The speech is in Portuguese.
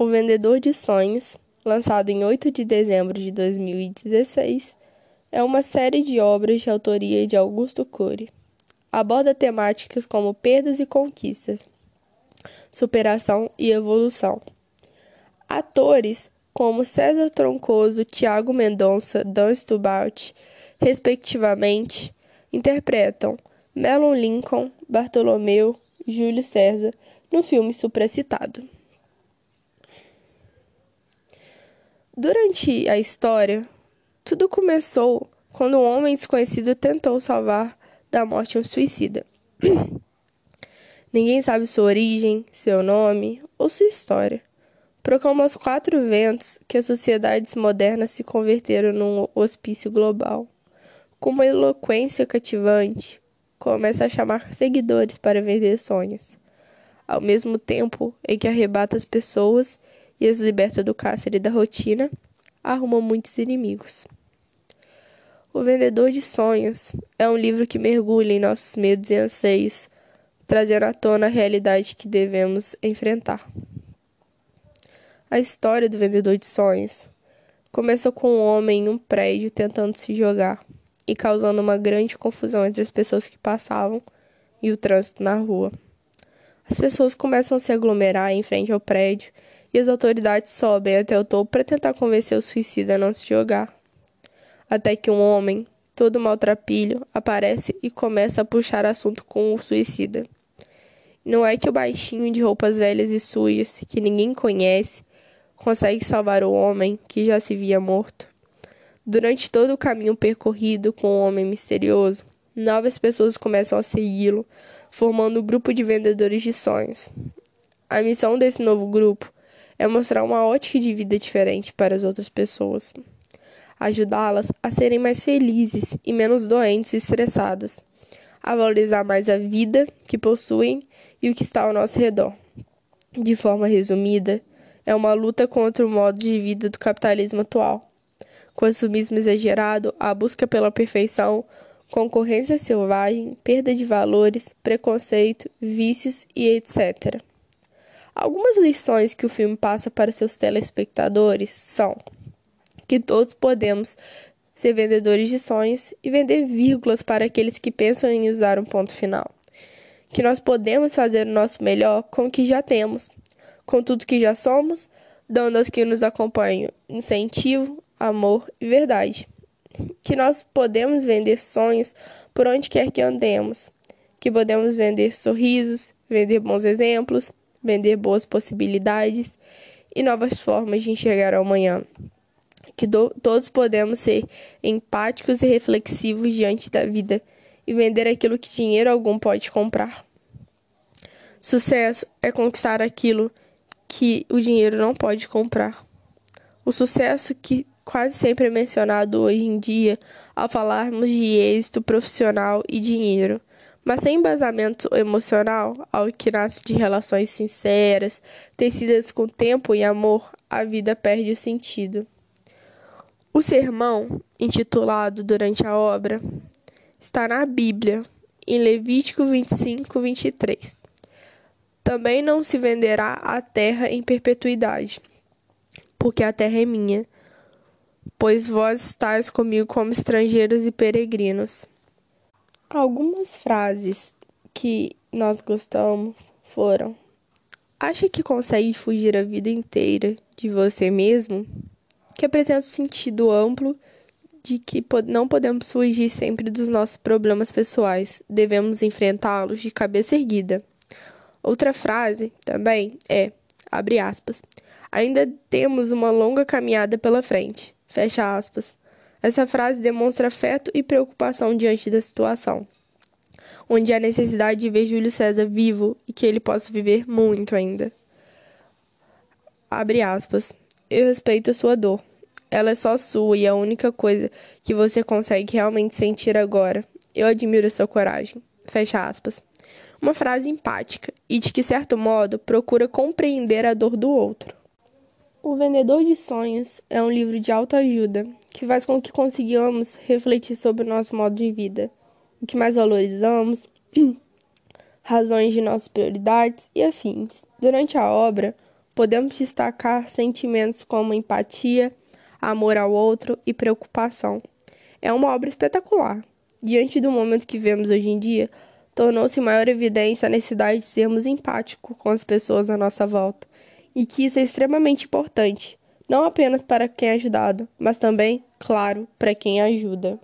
O Vendedor de Sonhos, lançado em 8 de dezembro de 2016, é uma série de obras de autoria de Augusto Cury. Aborda temáticas como perdas e conquistas, superação e evolução. Atores como César Troncoso, Tiago Mendonça, Dan Stubart, respectivamente, interpretam Melon Lincoln, Bartolomeu, Júlio César no filme supracitado. Durante a história, tudo começou quando um homem desconhecido tentou salvar da morte um suicida. Ninguém sabe sua origem, seu nome ou sua história. Proclama aos quatro ventos que as sociedades modernas se converteram num hospício global. Com uma eloquência cativante, começa a chamar seguidores para vender sonhos, ao mesmo tempo em que arrebata as pessoas e as liberta do cárcere da rotina, arruma muitos inimigos. O Vendedor de Sonhos é um livro que mergulha em nossos medos e anseios, trazendo à tona a realidade que devemos enfrentar. A história do Vendedor de Sonhos começa com um homem em um prédio tentando se jogar e causando uma grande confusão entre as pessoas que passavam e o trânsito na rua. As pessoas começam a se aglomerar em frente ao prédio e as autoridades sobem até o topo para tentar convencer o suicida a não se jogar. Até que um homem, todo maltrapilho, aparece e começa a puxar assunto com o suicida. Não é que o baixinho de roupas velhas e sujas, que ninguém conhece, consegue salvar o homem que já se via morto. Durante todo o caminho percorrido com o homem misterioso, novas pessoas começam a segui-lo, formando um grupo de vendedores de sonhos. A missão desse novo grupo é mostrar uma ótica de vida diferente para as outras pessoas, ajudá-las a serem mais felizes e menos doentes e estressadas, a valorizar mais a vida que possuem e o que está ao nosso redor. De forma resumida, é uma luta contra o modo de vida do capitalismo atual. Consumismo exagerado, a busca pela perfeição, concorrência selvagem, perda de valores, preconceito, vícios e etc. Algumas lições que o filme passa para seus telespectadores são que todos podemos ser vendedores de sonhos e vender vírgulas para aqueles que pensam em usar um ponto final. Que nós podemos fazer o nosso melhor com o que já temos, com tudo que já somos, dando aos que nos acompanham incentivo, amor e verdade. Que nós podemos vender sonhos por onde quer que andemos. Que podemos vender sorrisos, vender bons exemplos, vender boas possibilidades e novas formas de enxergar o amanhã. Que do, todos podemos ser empáticos e reflexivos diante da vida e vender aquilo que dinheiro algum pode comprar. Sucesso é conquistar aquilo que o dinheiro não pode comprar. O sucesso que quase sempre é mencionado hoje em dia ao falarmos de êxito profissional e dinheiro mas sem embasamento emocional, algo que nasce de relações sinceras, tecidas com tempo e amor, a vida perde o sentido. O sermão, intitulado durante a obra, está na Bíblia, em Levítico 25, 23. Também não se venderá a terra em perpetuidade, porque a terra é minha, pois vós estáis comigo como estrangeiros e peregrinos. Algumas frases que nós gostamos foram: Acha que consegue fugir a vida inteira de você mesmo? Que apresenta um sentido amplo de que não podemos fugir sempre dos nossos problemas pessoais, devemos enfrentá-los de cabeça erguida. Outra frase também é, abre aspas, ainda temos uma longa caminhada pela frente, fecha aspas. Essa frase demonstra afeto e preocupação diante da situação, onde há necessidade de ver Júlio César vivo e que ele possa viver muito ainda. Abre aspas. Eu respeito a sua dor. Ela é só sua e a única coisa que você consegue realmente sentir agora. Eu admiro a sua coragem. Fecha aspas. Uma frase empática e de que certo modo procura compreender a dor do outro. O Vendedor de Sonhos é um livro de autoajuda que faz com que consigamos refletir sobre o nosso modo de vida, o que mais valorizamos, razões de nossas prioridades e afins. Durante a obra, podemos destacar sentimentos como empatia, amor ao outro e preocupação. É uma obra espetacular. Diante do momento que vemos hoje em dia, tornou-se maior evidência a necessidade de sermos empáticos com as pessoas à nossa volta, e que isso é extremamente importante, não apenas para quem é ajudado, mas também, claro, para quem ajuda.